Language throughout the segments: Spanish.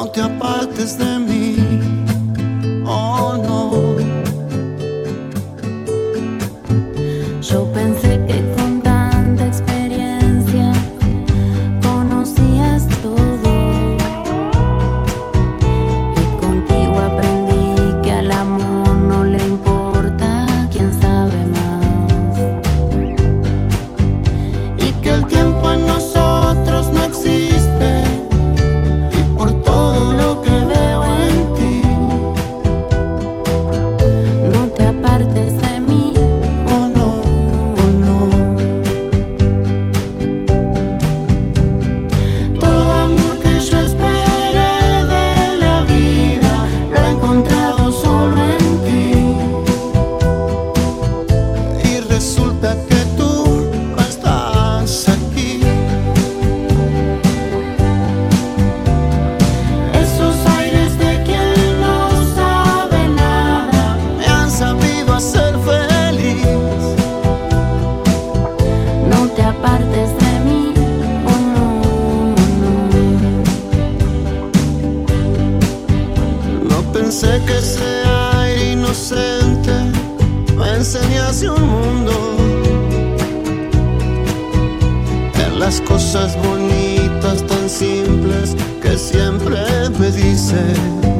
no te apartes de. cosas bonitas tan simples que siempre me dices.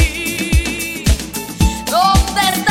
¿Dónde?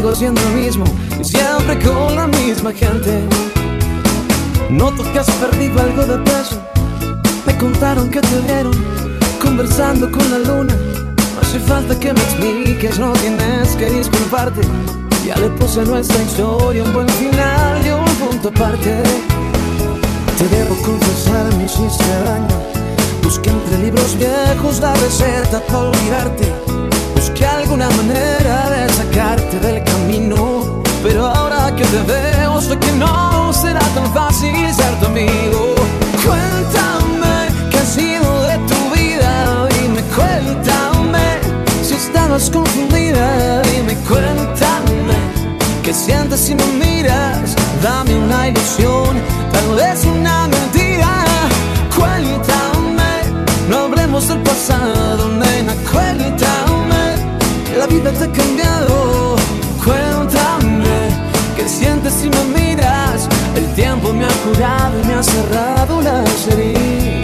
Sigo siendo el mismo y siempre con la misma gente. Noto que has perdido algo de peso. Me contaron que te vieron conversando con la luna. No hace falta que me expliques, no tienes que disculparte. Ya le puse nuestra historia un buen final y un punto aparte. Te debo confesar, me hiciste daño. Busqué entre libros viejos la receta para olvidarte. Busqué alguna manera de sacarte del camino. Pero ahora que te veo, sé que no será tan fácil ser tu amigo. Cuéntame qué ha sido de tu vida. Dime, cuéntame si estabas confundida. Dime, cuéntame qué sientes si me miras. Dame una ilusión, tal vez una mentira. Cuéntame, no hablemos del pasado, nena. Cuéntame, la vida te ha cambiado. Cuéntame, qué sientes si me miras. El tiempo me ha curado y me ha cerrado las heridas.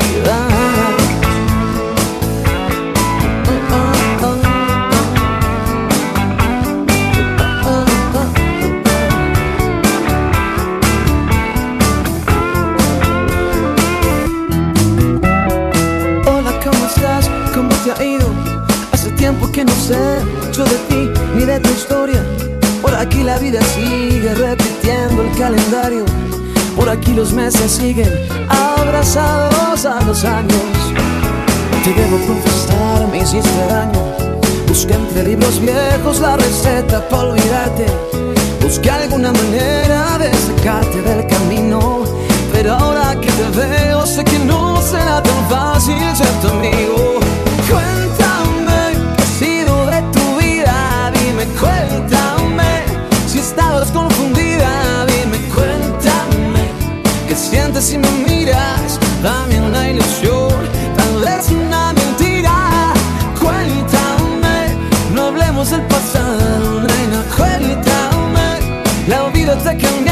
Los años. Te debo confesar, me hiciste daño. Busqué entre libros viejos la receta para olvidarte. Busqué alguna manera de sacarte del camino. Pero ahora que te veo, sé que no será tan fácil ser tu amigo. La vida te